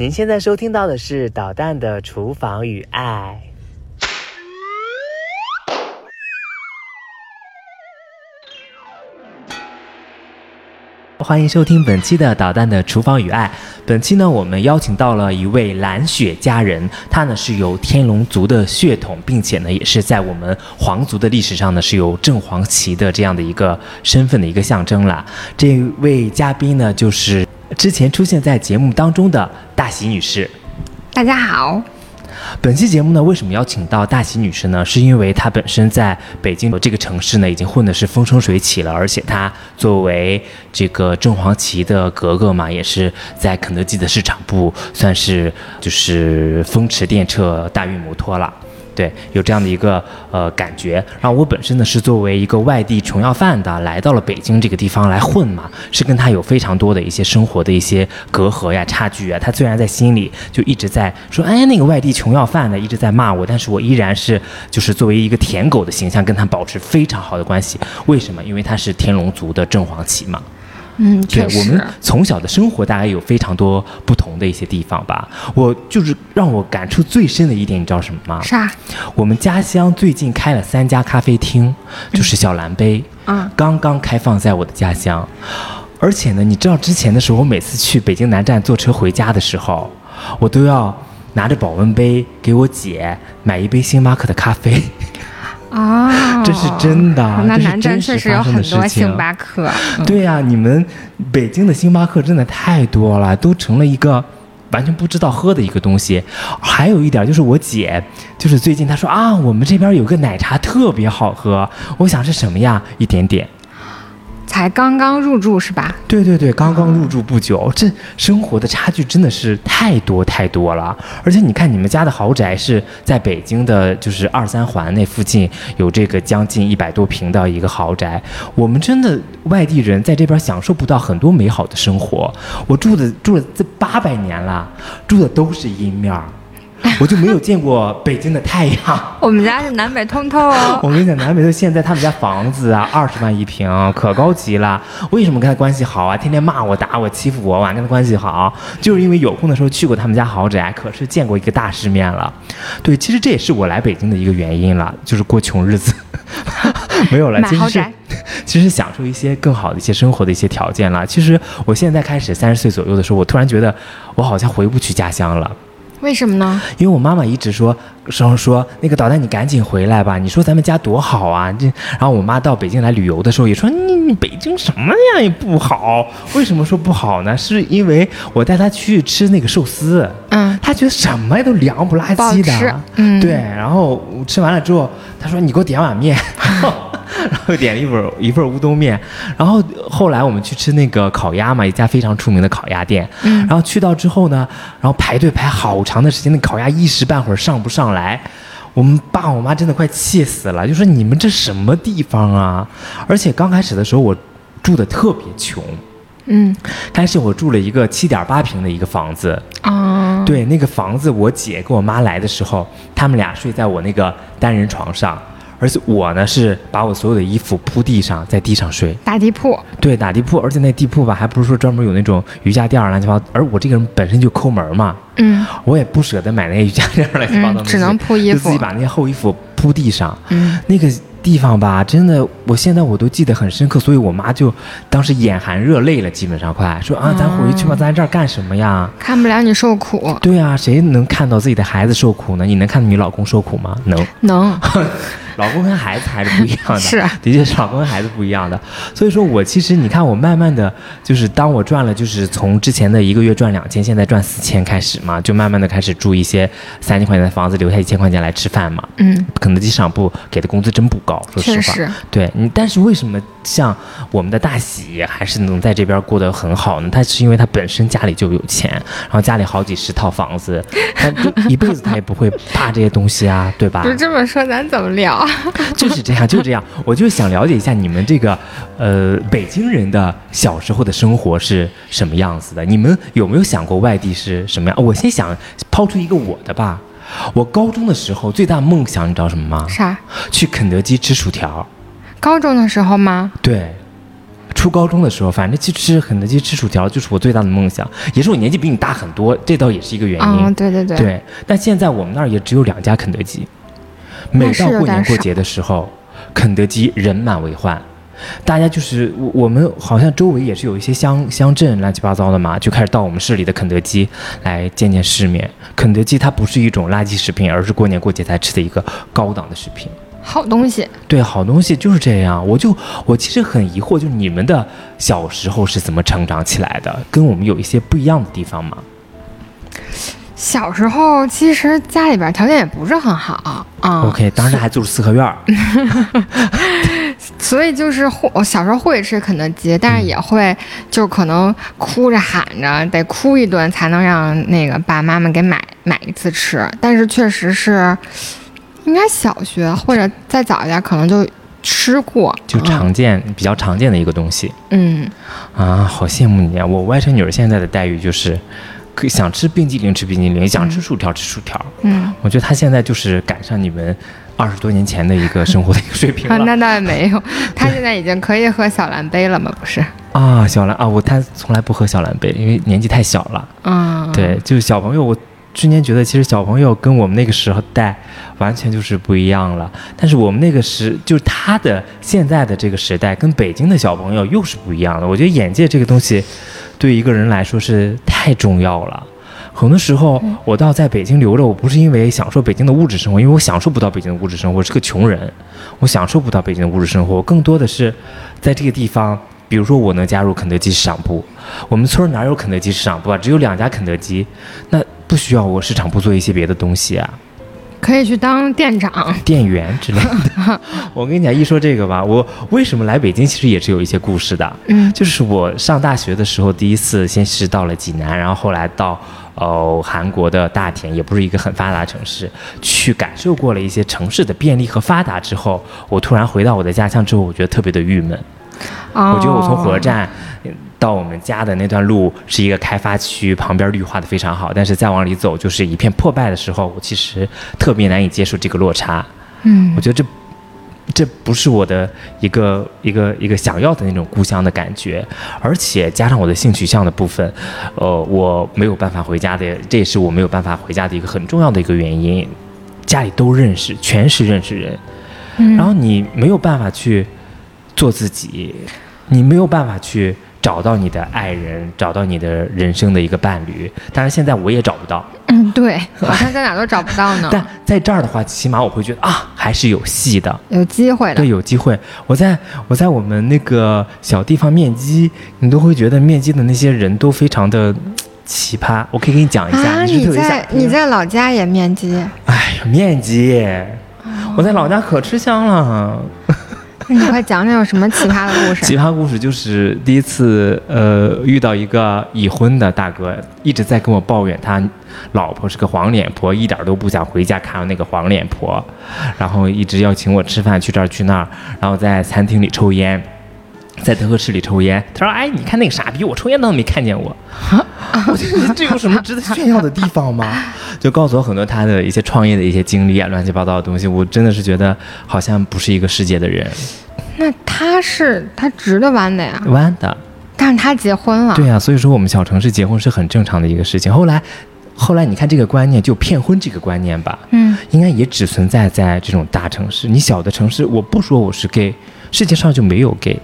您现在收听到的是导弹的厨房与爱。欢迎收听本期的导弹的厨房与爱。本期呢，我们邀请到了一位蓝血佳人，她呢是有天龙族的血统，并且呢也是在我们皇族的历史上呢是有正黄旗的这样的一个身份的一个象征了。这位嘉宾呢，就是之前出现在节目当中的大喜女士。大家好。本期节目呢，为什么邀请到大喜女士呢？是因为她本身在北京这个城市呢，已经混的是风生水起了，而且她作为这个正黄旗的格格嘛，也是在肯德基的市场部算是就是风驰电掣、大运摩托了。对，有这样的一个呃感觉。然后我本身呢是作为一个外地穷要饭的，来到了北京这个地方来混嘛，是跟他有非常多的一些生活的一些隔阂呀、差距啊。他虽然在心里就一直在说，哎，那个外地穷要饭的一直在骂我，但是我依然是就是作为一个舔狗的形象跟他保持非常好的关系。为什么？因为他是天龙族的正黄旗嘛。嗯，对我们从小的生活大概有非常多不同的一些地方吧。我就是让我感触最深的一点，你知道什么吗？啥？我们家乡最近开了三家咖啡厅，就是小蓝杯，嗯，刚刚开放在我的家乡。而且呢，你知道之前的时候，我每次去北京南站坐车回家的时候，我都要拿着保温杯给我姐买一杯星巴克的咖啡。啊，这是真的，那南站确实有很多星巴克。对呀，你们北京的星巴克真的太多了，都成了一个完全不知道喝的一个东西。还有一点就是，我姐就是最近她说啊，我们这边有个奶茶特别好喝。我想是什么呀？一点点。才刚刚入住是吧？对对对，刚刚入住不久，这生活的差距真的是太多太多了。而且你看，你们家的豪宅是在北京的，就是二三环那附近有这个将近一百多平的一个豪宅。我们真的外地人在这边享受不到很多美好的生活。我住的住了这八百年了，住的都是阴面儿。我就没有见过北京的太阳。我们家是南北通透哦。我跟你讲，南北通现在他们家房子啊，二十万一平，可高级了。为什么跟他关系好啊？天天骂我、打我、欺负我，我还跟他关系好，就是因为有空的时候去过他们家豪宅，可是见过一个大世面了。对，其实这也是我来北京的一个原因了，就是过穷日子。没有了，其实是，其实享受一些更好的一些生活的一些条件了。其实我现在开始三十岁左右的时候，我突然觉得我好像回不去家乡了。为什么呢？因为我妈妈一直说说说那个导弹，你赶紧回来吧！你说咱们家多好啊！这，然后我妈到北京来旅游的时候也说，你你北京什么呀也不好。为什么说不好呢？是因为我带她去吃那个寿司，嗯，她觉得什么都凉不拉几的，嗯，对。然后吃完了之后，她说你给我点碗面。然后点了一份一份乌冬面，然后后来我们去吃那个烤鸭嘛，一家非常出名的烤鸭店。嗯，然后去到之后呢，然后排队排好长的时间，那烤鸭一时半会儿上不上来，我们爸我妈真的快气死了，就说你们这什么地方啊？而且刚开始的时候我住的特别穷，嗯，开始我住了一个七点八平的一个房子。哦，对，那个房子我姐跟我妈来的时候，他们俩睡在我那个单人床上。而且我呢是把我所有的衣服铺地上，在地上睡，打地铺。对，打地铺，而且那地铺吧，还不是说专门有那种瑜伽垫儿乱七八糟。而我这个人本身就抠门嘛，嗯，我也不舍得买那些瑜伽垫儿乱七八糟，只能铺衣服，就自己把那些厚衣服铺地上。嗯，那个地方吧，真的，我现在我都记得很深刻。所以我妈就当时眼含热泪了，基本上快说啊，咱回去吧，咱这儿干什么呀？看不了你受苦。对啊，谁能看到自己的孩子受苦呢？你能看到你老公受苦吗？能，能。老公跟孩子还是不一样的，是，的确是老公跟孩子不一样的。所以说我其实你看我慢慢的就是当我赚了，就是从之前的一个月赚两千，现在赚四千开始嘛，就慢慢的开始住一些三千块钱的房子，留下一千块钱来吃饭嘛。嗯，肯德基市场部给的工资真不高，说实话。对你，但是为什么像我们的大喜还是能在这边过得很好呢？他是因为他本身家里就有钱，然后家里好几十套房子，他就一辈子他也不会怕这些东西啊，对吧？就这么说，咱怎么聊？就是这样，就是这样。我就想了解一下你们这个，呃，北京人的小时候的生活是什么样子的？你们有没有想过外地是什么样？我先想抛出一个我的吧。我高中的时候最大梦想，你知道什么吗？啥？去肯德基吃薯条。高中的时候吗？对。初高中的时候，反正去吃肯德基吃薯条就是我最大的梦想，也是我年纪比你大很多，这倒也是一个原因。嗯，对对对。对，但现在我们那儿也只有两家肯德基，每到过年过节的时候，肯德基人满为患。大家就是我，我们好像周围也是有一些乡乡镇乱七八糟的嘛，就开始到我们市里的肯德基来见见世面。肯德基它不是一种垃圾食品，而是过年过节才吃的一个高档的食品，好东西。对，好东西就是这样。我就我其实很疑惑，就是你们的小时候是怎么成长起来的？跟我们有一些不一样的地方吗？小时候其实家里边条件也不是很好啊。OK，当时还住四合院儿。所以就是会，我小时候会吃肯德基，但是也会就可能哭着喊着得哭一顿才能让那个爸爸妈妈给买买一次吃。但是确实是，应该小学或者再早一点可能就吃过，就常见比较常见的一个东西。嗯，啊，好羡慕你啊！我外甥女儿现在的待遇就是。想吃冰激凌吃冰激凌，想吃薯条吃薯条。嗯，我觉得他现在就是赶上你们二十多年前的一个生活的一个水平了。那倒也没有，他现在已经可以喝小蓝杯了吗？不是啊，小蓝啊，我他从来不喝小蓝杯，因为年纪太小了。嗯，对，就是小朋友。我之前觉得其实小朋友跟我们那个时候代完全就是不一样了。但是我们那个时就是他的现在的这个时代跟北京的小朋友又是不一样的。我觉得眼界这个东西。对一个人来说是太重要了，很多时候我到在北京留着，我不是因为享受北京的物质生活，因为我享受不到北京的物质生活，我是个穷人，我享受不到北京的物质生活，我更多的是在这个地方，比如说我能加入肯德基市场部，我们村哪有肯德基市场部啊？只有两家肯德基，那不需要我市场部做一些别的东西啊。可以去当店长、店员之类的。我跟你讲，一说这个吧，我为什么来北京，其实也是有一些故事的。嗯，就是我上大学的时候，第一次先是到了济南，然后后来到呃韩国的大田，也不是一个很发达城市，去感受过了一些城市的便利和发达之后，我突然回到我的家乡之后，我觉得特别的郁闷。哦，我觉得我从火车站。到我们家的那段路是一个开发区，旁边绿化的非常好，但是再往里走就是一片破败的时候，我其实特别难以接受这个落差。嗯，我觉得这这不是我的一个一个一个想要的那种故乡的感觉，而且加上我的性取向的部分，呃，我没有办法回家的，这也是我没有办法回家的一个很重要的一个原因。家里都认识，全是认识人，然后你没有办法去做自己，你没有办法去。找到你的爱人，找到你的人生的一个伴侣，但是现在我也找不到。嗯，对，好像在哪都找不到呢。但在这儿的话，起码我会觉得啊，还是有戏的，有机会的。对，有机会。我在我在我们那个小地方面基，你都会觉得面基的那些人都非常的奇葩。我可以给你讲一下。啊，你在你在老家也面基？哎呀，面基，我在老家可吃香了。你快讲讲有什么奇葩的故事？奇葩故事就是第一次，呃，遇到一个已婚的大哥，一直在跟我抱怨他老婆是个黄脸婆，一点都不想回家看那个黄脸婆，然后一直要请我吃饭，去这儿去那儿，然后在餐厅里抽烟。在德克士里抽烟，他说：“哎，你看那个傻逼，我抽烟都没看见我。”我觉得这有什么值得炫耀的地方吗？就告诉我很多他的一些创业的一些经历啊，乱七八糟的东西。我真的是觉得好像不是一个世界的人。那他是他直的弯的呀？弯的。但是他结婚了。对呀，所以说我们小城市结婚是很正常的一个事情。后来，后来你看这个观念，就骗婚这个观念吧，嗯，应该也只存在在这种大城市。你小的城市，我不说我是 gay，世界上就没有 gay。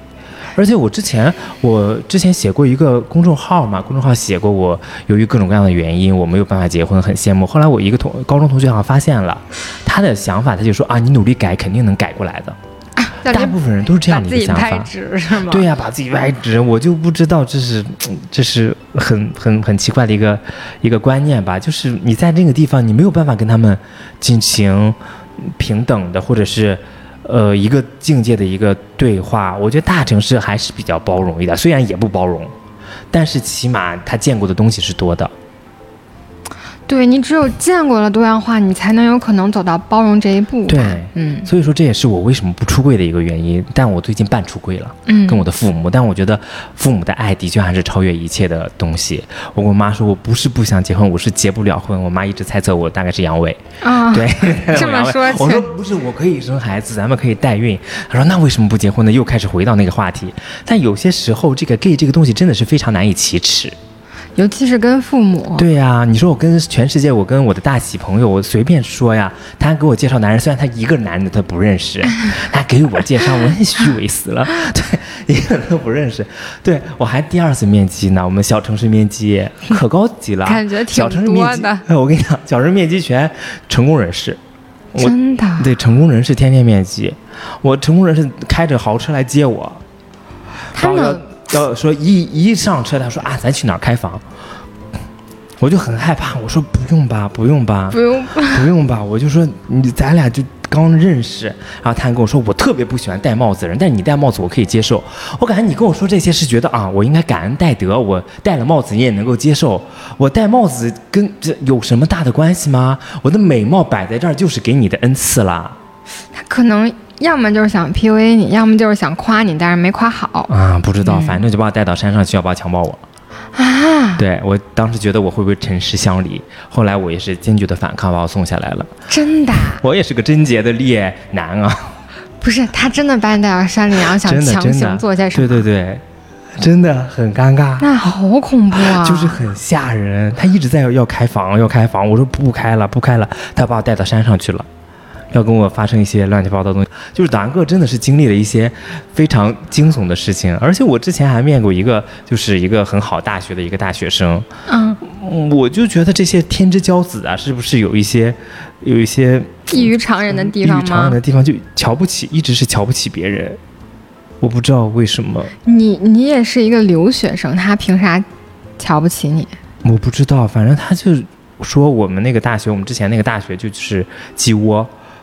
而且我之前，我之前写过一个公众号嘛，公众号写过我由于各种各样的原因我没有办法结婚，很羡慕。后来我一个同高中同学好像发现了他的想法，他就说啊，你努力改，肯定能改过来的。大部分人都是这样的一个想法，是吗？对呀，把自己歪直，我就不知道这是这是很 很很奇怪的一个一个观念吧？就是你在那个地方，你没有办法跟他们进行平等的，或者是。呃，一个境界的一个对话，我觉得大城市还是比较包容一点，虽然也不包容，但是起码他见过的东西是多的。对你只有见过了多样化，你才能有可能走到包容这一步。对嗯所以说这也是我为什么不出柜的一个原因。但我最近半出柜了，嗯，跟我的父母，但我觉得父母的爱的确还是超越一切的东西。我跟我妈说，我不是不想结婚，我是结不了婚。我妈一直猜测我大概是阳痿，啊，对，这么说我说不是，我可以生孩子，咱们可以代孕。她说那为什么不结婚呢？又开始回到那个话题。但有些时候，这个 gay 这个东西真的是非常难以启齿。尤其是跟父母。对呀、你说我跟全世界，我跟我的大喜朋友，我随便说呀，他给我介绍男人，虽然他一个男的他不认识，他给我介绍，我也虚伪死了，对，一个都不认识，对我还第二次面基呢，我们小城市面基可高级了，感觉挺小城市面基多的。哎我跟你讲，小城市面基全成功人士，真的，对成功人士天天面基，我成功人士开着豪车来接我，他然后们要要说一一上车，他说啊，咱去哪儿开房？我就很害怕，我说不用吧，不用吧，不用吧不用吧，我就说你咱俩就刚认识，然后他还跟我说我特别不喜欢戴帽子的人，但是你戴帽子我可以接受。我感觉你跟我说这些是觉得啊，我应该感恩戴德，我戴了帽子你也能够接受。我戴帽子跟这有什么大的关系吗？我的美貌摆在这儿就是给你的恩赐啦。他可能要么就是想 PUA 你，要么就是想夸你，但是没夸好啊，不知道，反正就把我带到山上去，要把我强暴我。啊！对我当时觉得我会不会沉尸乡里，后来我也是坚决的反抗，把我送下来了。真的我也是个贞洁的烈男啊，不是他真的把你带到山里，然后想强行做些什么？对对对，真的很尴尬。那好恐怖啊！就是很吓人，他一直在要开房，要开房，我说不开了，不开了，他把我带到山上去了，要跟我发生一些乱七八糟的东西。就是导阳哥真的是经历了一些非常惊悚的事情，而且我之前还面过一个，就是一个很好大学的一个大学生，嗯，嗯我就觉得这些天之骄子啊，是不是有一些有一些异于常人的地方吗于常人的？地方，就瞧不起，一直是瞧不起别人。我不知道为什么，你你也是一个留学生，他凭啥瞧不起你？我不知道，反正他就说我们那个大学，我们之前那个大学就是鸡窝。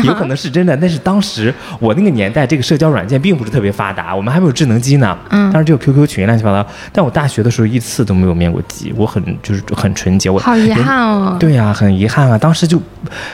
有可 能是真的，但是当时我那个年代，这个社交软件并不是特别发达，我们还没有智能机呢。嗯当时只有 QQ 群乱七八糟。但我大学的时候一次都没有面过基，我很就是很纯洁。我好遗憾哦。对呀、很遗憾啊，当时就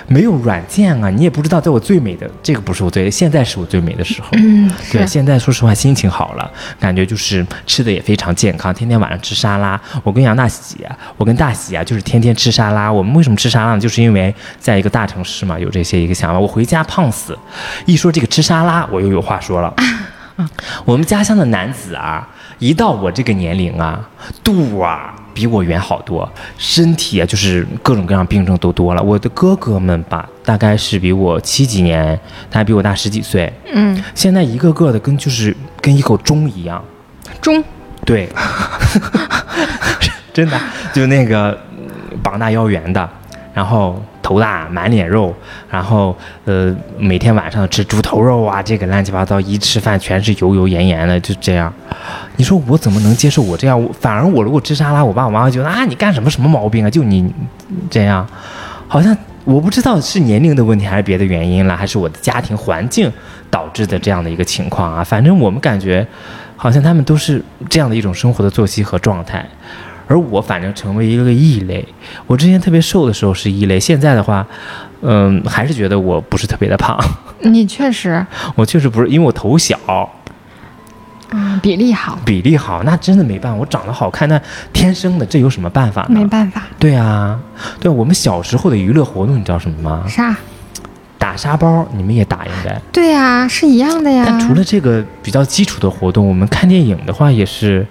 没有软件啊，你也不知道，在我最美的这个不是我最，现在是我最美的时候。嗯，对，现在说实话心情好了，感觉就是吃的也非常健康，天天晚上吃沙拉。我跟杨大喜，我跟大喜啊，就是天天吃沙拉。我们为什么吃沙拉呢？就是因为在一个大城市嘛，有这些一个想法。我回家胖死，一说这个吃沙拉，我又有话说了。我们家乡的男子啊，一到我这个年龄啊，肚啊比我圆好多，身体啊就是各种各样病症都多了。我的哥哥们吧，大概是比我七几年，他还比我大十几岁，嗯，现在一个个的跟就是跟一口钟一样，钟？对，真的就那个嗯膀大腰圆的，然后头大满脸肉，然后呃每天晚上吃猪头肉啊，这个乱七八糟，一吃饭全是油油盐盐的，就这样。你说我怎么能接受我这样？反而我如果吃沙拉，我爸我妈妈觉得啊你干什么什么毛病啊？就你这样，好像我不知道是年龄的问题还是别的原因了，还是我的家庭环境导致的这样的一个情况啊。反正我们感觉，好像他们都是这样的一种生活的作息和状态，而我反正成为一个异类。我之前特别瘦的时候是异类，现在的话，嗯，还是觉得我不是特别的胖。你确实，我确实不是，因为我头小，嗯，比例好，比例好，那真的没办法。我长得好看，那天生的，这有什么办法呢？没办法。对啊，对我们小时候的娱乐活动，你知道什么吗？啥？打沙包，你们也打应该。对呀、是一样的呀。但除了这个比较基础的活动，我们看电影的话也是，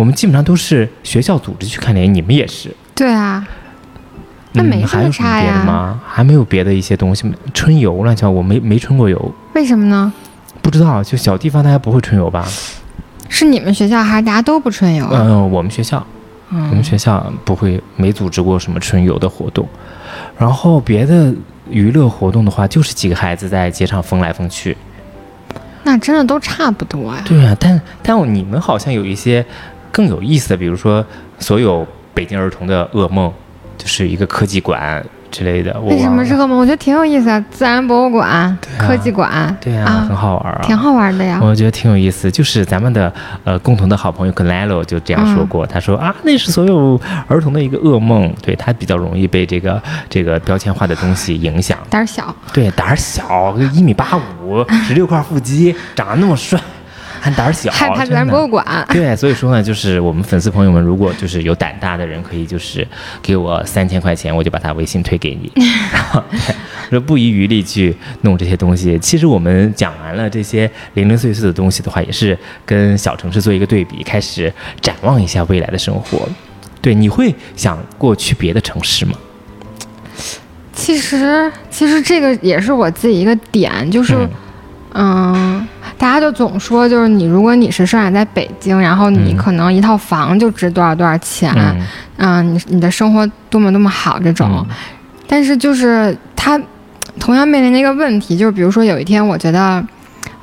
我们基本上都是学校组织去看电影，你们也是。对啊，那嗯没什么还有什么别的吗？还没有别的一些东西吗？春游乱七八糟，我没没春过游，为什么呢？不知道。就小地方大家不会春游吧？是你们学校还是大家都不春游啊？嗯、我们学校，我们嗯，学校不会没组织过什么春游的活动。然后别的娱乐活动的话，就是几个孩子在街上疯来疯去。那真的都差不多呀。对啊，但但你们好像有一些更有意思的，比如说所有北京儿童的噩梦，就是一个科技馆之类的。我为什么是噩梦？我觉得挺有意思啊，自然博物馆、啊科技馆，对啊，很好玩啊，挺好玩的呀。我觉得挺有意思，就是咱们的呃共同的好朋友 Glelo 就这样说过，他说啊，那是所有儿童的一个噩梦，对他比较容易被这个这个标签化的东西影响，胆儿小，对，胆儿小，一米八五，十六块腹肌，长得那么帅，还胆儿小，害怕自然博物馆。对，所以说呢，就是我们粉丝朋友们，如果就是有胆大的人，可以就是给我三千块钱，我就把他微信推给你，然后对说不遗余力去弄这些东西。其实我们讲完了这些零零碎碎的东西的话，也是跟小城市做一个对比，开始展望一下未来的生活。对，你会想过去别的城市吗？其实，其实这个也是我自己一个点，就是，嗯嗯，大家就总说，就是你如果你是生长在北京，然后你嗯。可能一套房就值多少多少钱，嗯。嗯，你你的生活多么多么好这种，嗯。但是就是他同样面临的一个问题，就是比如说有一天我觉得，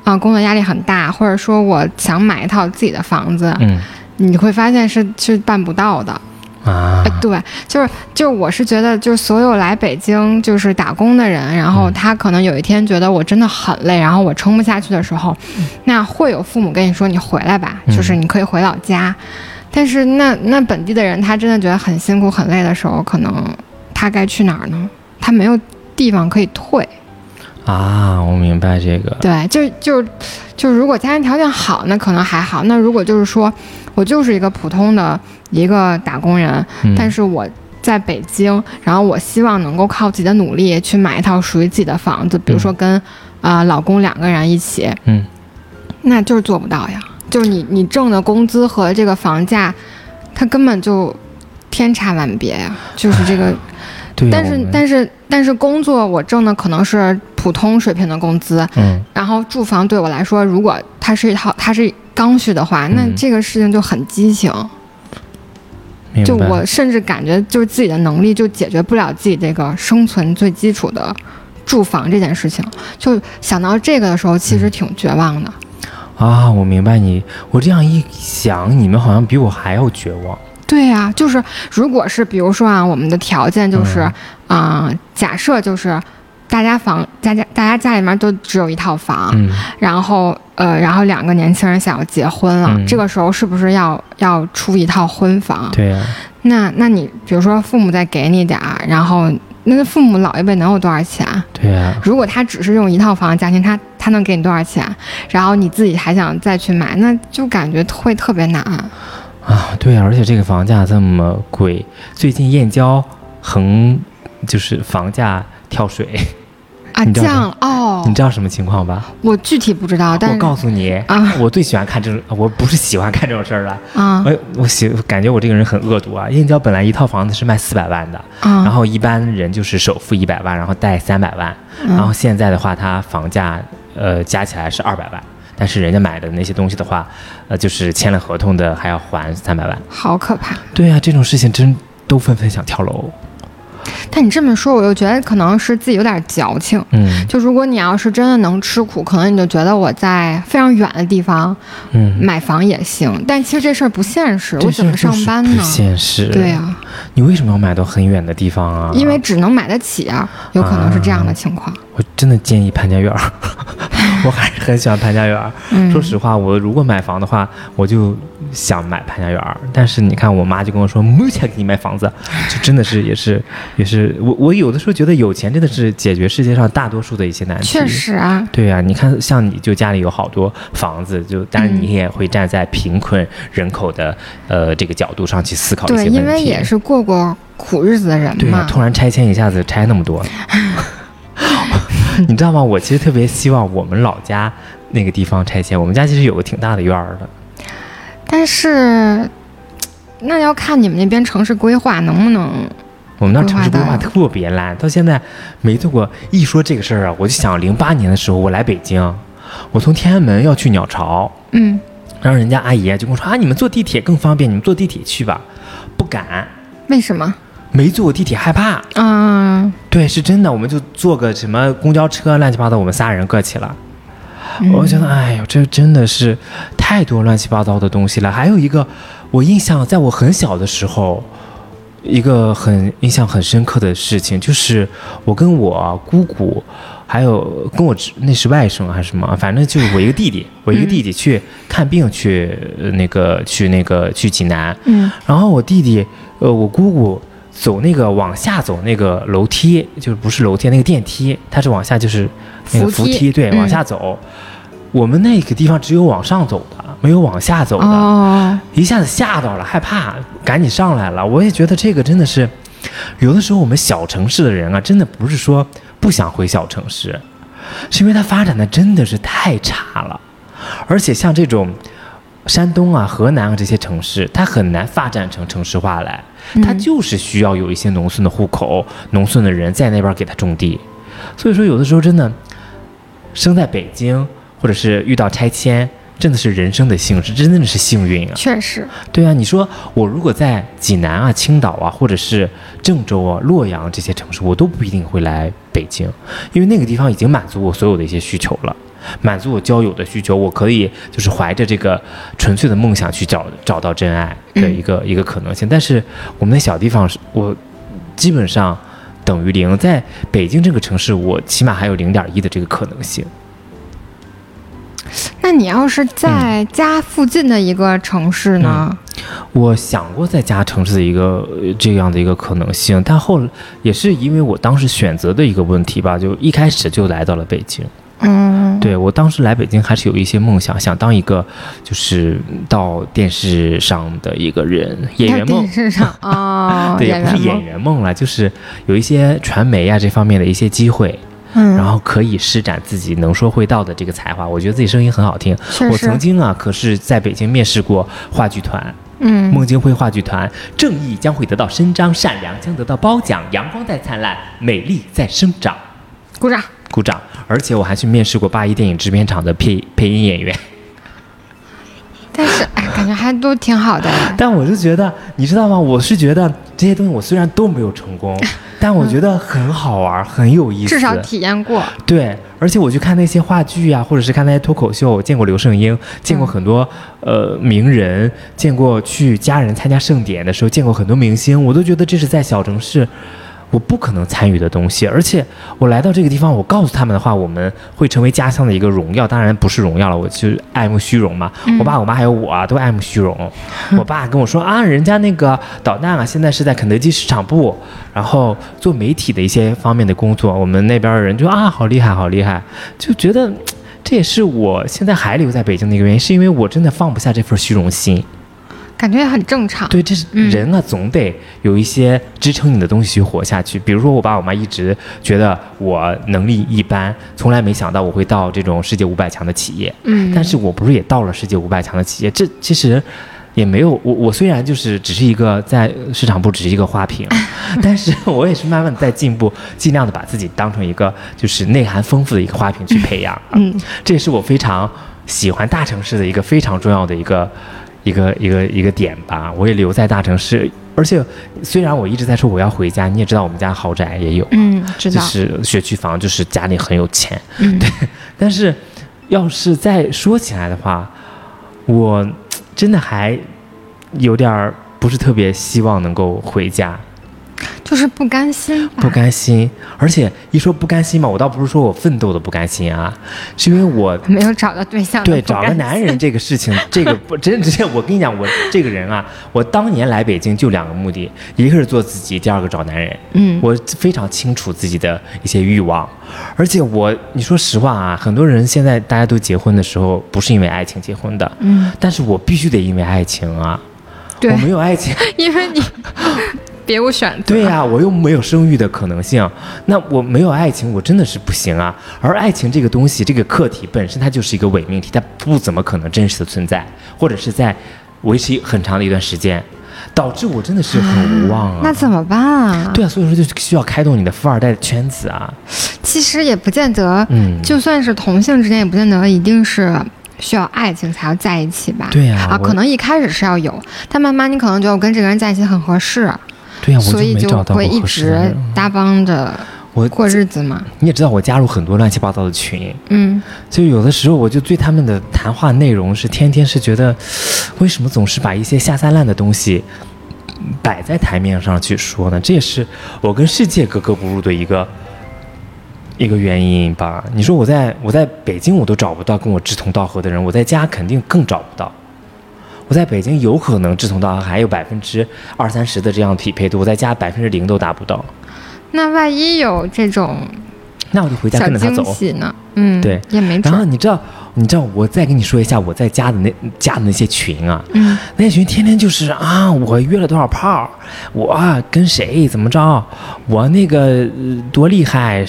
啊、工作压力很大，或者说我想买一套自己的房子，嗯。你会发现是是办不到的。啊哎，对，就是就是，我是觉得，就是所有来北京就是打工的人，然后嗯他可能有一天觉得我真的很累，然后我撑不下去的时候，那会有父母跟你说你回来吧，嗯就是你可以回老家。但是那那本地的人，他真的觉得很辛苦很累的时候，可能他该去哪儿呢？他没有地方可以退。啊，我明白这个。对，就就就如果家庭条件好，那可能还好。那如果就是说我就是一个普通的一个打工人，嗯但是我在北京，然后我希望能够靠自己的努力去买一套属于自己的房子，比如说跟啊、呃老公两个人一起，嗯，那就是做不到呀。就是你你挣的工资和这个房价，它根本就天差万别呀。就是这个，对，但是但是但是工作我挣的可能是普通水平的工资，嗯然后住房对我来说，如果它是一套它是刚需的话，那嗯这个事情就很畸形。就我甚至感觉，就是自己的能力就解决不了自己这个生存最基础的住房这件事情。就想到这个的时候，其嗯实挺绝望的。啊，我明白你。我这样一想，你们好像比我还要绝望。对呀、就是如果是比如说啊，我们的条件就是嗯啊、假设就是大家房大家大家家里面都只有一套房，嗯然后呃，然后两个年轻人想要结婚了，嗯这个时候是不是要要出一套婚房？对呀、那那你比如说父母再给你点儿，然后那父母老一辈能有多少钱？对呀、如果他只是用一套房的家庭，他他能给你多少钱？然后你自己还想再去买，那就感觉会特别难。啊，对呀、而且这个房价这么贵，最近燕郊横就是房价跳水，啊，你知道哦你，知道什么情况吧？我具体不知道，但我告诉你啊我最喜欢看这种，我不是喜欢看这种事儿了。啊我我喜感觉我这个人很恶毒啊！燕郊本来一套房子是卖四百万的，啊，然后一般人就是首付一百万，然后贷三百万，嗯然后现在的话，它房价呃加起来是二百万，但是人家买的那些东西的话，呃就是签了合同的还要还三百万。好可怕。对啊，这种事情真都纷纷想跳楼。但你这么说，我又觉得可能是自己有点矫情。嗯就如果你要是真的能吃苦，可能你就觉得我在非常远的地方嗯，买房也行。但其实这事儿不现实，我怎么上班呢不？现实。对呀、你为什么要买到很远的地方啊？因为只能买得起啊，有可能是这样的情况。我真的建议潘家园儿，我还是很喜欢潘家园儿。嗯，说实话，我如果买房的话，我就想买潘家园儿。但是你看，我妈就跟我说没有钱给你买房子，就真的是也是也是我我有的时候觉得有钱真的是解决世界上大多数的一些难题。确。实啊，对呀、你看，像你就家里有好多房子，就当然嗯你也会站在贫困人口的、呃这个角度上去思考一些对，问题。因为也是过过苦日子的人对呀、嘛。突然拆迁一下子拆那么多，你知道吗？我其实特别希望我们老家那个地方拆迁。我们家其实有个挺大的院儿的，但是，那要看你们那边城市规划能不能。我们那城市规划特别烂，到现在没做过。一说这个事儿啊，我就想零八年的时候我来北京，我从天安门要去鸟巢，嗯，然后人家阿姨就跟我说啊，你们坐地铁更方便，你们坐地铁去吧。不敢，为什么？没坐过地铁害怕。嗯，对，是真的，我们就坐个什么公交车，乱七八糟，我们仨人过去了。嗯我觉得，哎呦，这真的是太多乱七八糟的东西了。还有一个，我印象在我很小的时候，一个很印象很深刻的事情，就是我跟我姑姑，还有跟我那是外甥还是什么，反正就是我一个弟弟，我一个弟弟去看病去呃那个去那个去济南，嗯然后我弟弟呃我姑姑走那个往下走那个楼梯，就是不是楼梯那个电梯，它是往下就是那个扶梯扶梯，对，嗯往下走。我们那个地方只有往上走的，没有往下走的。哦，一下子吓到了，害怕，赶紧上来了。我也觉得这个真的是，有的时候我们小城市的人啊，真的不是说不想回小城市，是因为它发展的真的是太差了，而且像这种山东啊、河南啊这些城市，它很难发展成城市化来，它嗯就是需要有一些农村的户口、农村的人在那边给他种地。所以说，有的时候真的生在北京，或者是遇到拆迁，真的是人生的幸事，真的是幸运啊。确实，对啊，你说我如果在济南啊、青岛啊，或者是郑州啊、洛阳这些城市，我都不一定会来北京，因为那个地方已经满足我所有的一些需求了，满足我交友的需求，我可以就是怀着这个纯粹的梦想去找找到真爱的一个、一个可能性。但是我们的小地方是，我基本上等于零，在北京这个城市，我起码还有零点一的这个可能性。那你要是在家附近的一个城市呢？我想过在家城市的一个呃这样的一个可能性，但后也是因为我当时选择的一个问题吧，就一开始就来到了北京。嗯，对我当时来北京还是有一些梦想，想当一个就是到电视上的一个人，演员梦在电。视上哦，对，也不是演演员梦，员梦了，就是有一些传媒啊这方面的一些机会，嗯，然后可以施展自己能说会道的这个才华。我觉得自己声音很好听。我曾，经啊，可是在北京面试过话剧团，嗯，孟京辉话剧团，正义将会得到伸张，善良将得到褒奖，阳光在灿烂，美丽在生长。鼓掌。鼓掌！而且我还去面试过八一电影制片厂的配配音演员，但是哎，感觉还都挺好的。但我是觉得，你知道吗？我是觉得这些东西我虽然都没有成功，但我觉得很好玩，很有意思。至少体验过，对，而且我去看那些话剧啊，或者是看那些脱口秀，我见过刘胜英，见过很多、呃名人，见过去家人参加盛典的时候，见过很多明星，我都觉得这是在小城市。我不可能参与的东西，而且我来到这个地方，我告诉他们的话，我们会成为家乡的一个荣耀，当然不是荣耀了，我就爱慕虚荣嘛。我爸、我妈还有我啊，都爱慕虚荣。我爸跟我说啊，人家那个导弹啊，现在是在肯德基市场部，然后做媒体的一些方面的工作，我们那边的人就啊，好厉害，好厉害，就觉得这也是我现在还留在北京的一个原因，是因为我真的放不下这份虚荣心。感觉也很正常。对，这是嗯人啊，总得有一些支撑你的东西去活下去。比如说，我爸我妈一直觉得我能力一般，从来没想到我会到这种世界五百强的企业。嗯，但是我不是也到了世界五百强的企业？这其实也没有我，我虽然就是只是一个在市场部只是一个花瓶，但是我也是慢慢在进步，尽量的把自己当成一个就是内涵丰富的一个花瓶去培养。嗯，这也是我非常喜欢大城市的一个非常重要的一个一个一个一个点吧。我也留在大城市，而且虽然我一直在说我要回家，你也知道我们家豪宅也有，嗯，知道，就是学区房，就是家里很有钱。嗯，对，但是要是再说起来的话，我真的还有点儿不是特别希望能够回家。就是不甘心，不甘心，而且一说不甘心嘛，我倒不是说我奋斗的不甘心啊，是因为我没有找到对象对找个男人这个事情，这个不真直接，我跟你讲，我这个人啊，我当年来北京就两个目的，一个是做自己，第二个找男人。嗯，我非常清楚自己的一些欲望，而且我你说实话啊，很多人现在大家都结婚的时候不是因为爱情结婚的，嗯，但是我必须得因为爱情啊，对。我，没有爱情。因为你 别无选择，对呀、我又没有生育的可能性，那我没有爱情，我真的是不行啊。而爱情这个东西，这个课题本身它就是一个伪命题，它不怎么可能真实的存在，或者是在维持很长的一段时间，导致我真的是很无望啊。那怎么办啊？对啊，所以说就需要开动你的富二代的圈子啊。其实也不见得，嗯，就算是同性之间，也不见得一定是需要爱情才要在一起吧？啊，对呀啊可能一开始是要有，但慢慢你可能觉得我跟这个人在一起很合适，对呀、我所以就没找到会一过合适的直。搭帮着我过日子嘛。你也知道，我加入很多乱七八糟的群，嗯，就有的时候我就对他们的谈话内容是天天是觉得，为什么总是把一些下三滥的东西摆在台面上去说呢？这也是我跟世界格格不入的一个一个原因吧。你说我在我在北京我都找不到跟我志同道合的人，我在家肯定更找不到。我在北京有可能志同道合，还有百分之二三十的这样匹配度，我在家百分之零都达不到。那万一有这种那我就回家跟着他走呢？嗯，对，也没准然后。你知道，你知道，我再跟你说一下我在加的那加的那些群啊，嗯，那些群天天就是啊，我约了多少炮，我啊跟谁怎么着，我那个、呃多厉害，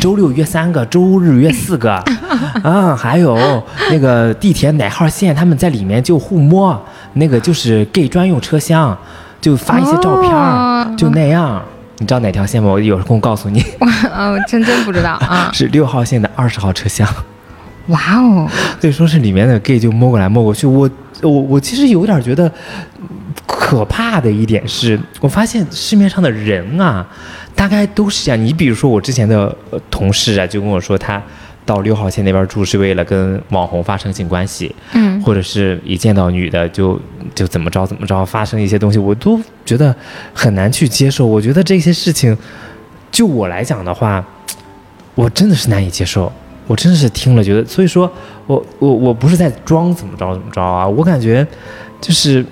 周六约三个，周日约四个，啊，还有那个地铁哪号线，他们在里面就互摸，那个就是 gay 专用车厢，就发一些照片就那样。你知道哪条线吗？我有空告诉你，我呃真真不知道啊。是六号线的二十号车厢。哇哦，所以说是里面的 gay 就摸过来摸过去，我我我其实有点觉得嗯可怕的一点是，我发现市面上的人啊，大概都是这样。你比如说我之前的呃同事啊，就跟我说他到六号线那边住是为了跟网红发生性关系，嗯，或者是一见到女的就就怎么着怎么着，发生一些东西，我都觉得很难去接受。我觉得这些事情，就我来讲的话，我真的是难以接受。我真的是听了觉得，所以说我我我不是在装怎么着怎么着啊，我感觉就是，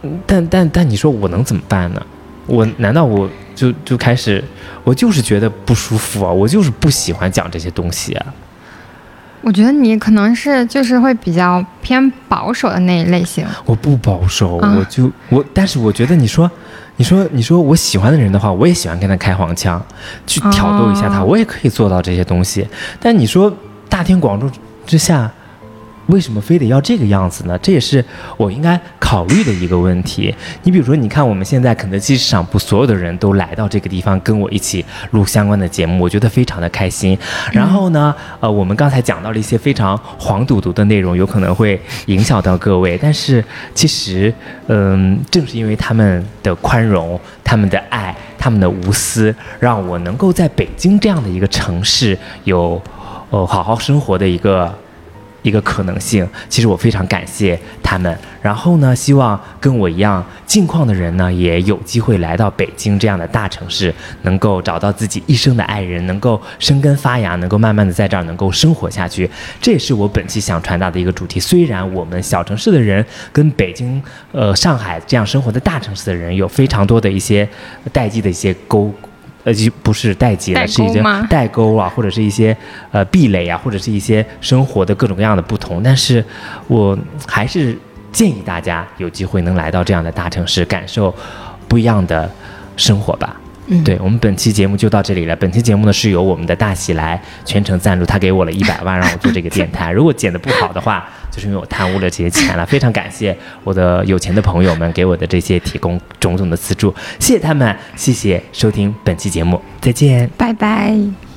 嗯但但但你说我能怎么办呢？我难道我就就开始，我就是觉得不舒服啊，我就是不喜欢讲这些东西啊。我觉得你可能是就是会比较偏保守的那一类型。我不保守，啊我就我，但是我觉得你说，你说你说我喜欢的人的话，我也喜欢跟他开黄腔，去挑逗一下他，哦我也可以做到这些东西。但你说大庭广众之下，为什么非得要这个样子呢？这也是我应该考虑的一个问题。你比如说，你看我们现在肯德基市场部所有的人都来到这个地方跟我一起录相关的节目，我觉得非常的开心。然后呢，呃，我们刚才讲到了一些非常黄赌毒的内容，有可能会影响到各位，但是其实，嗯，正是因为他们的宽容、他们的爱、他们的无私，让我能够在北京这样的一个城市有，呃，好好生活的一个。一个可能性，其实我非常感谢他们。然后呢，希望跟我一样近况的人呢，也有机会来到北京这样的大城市，能够找到自己一生的爱人，能够生根发芽，能够慢慢的在这儿能够生活下去。这也是我本期想传达的一个主题。虽然我们小城市的人跟北京、呃上海这样生活的大城市的人有非常多的一些代际的一些沟。呃，就不是代际了，是已经代沟啊，或者是一些呃壁垒啊，或者是一些生活的各种各样的不同。但是我还是建议大家有机会能来到这样的大城市，感受不一样的生活吧。嗯对我们本期节目就到这里了。本期节目呢是由我们的大喜来全程赞助，他给我了一百万让我做这个电台。如果剪得不好的话，就是因为我贪污了这些钱了。非常感谢我的有钱的朋友们给我的这些提供种种的资助，谢谢他们，谢谢收听本期节目，再见。拜拜。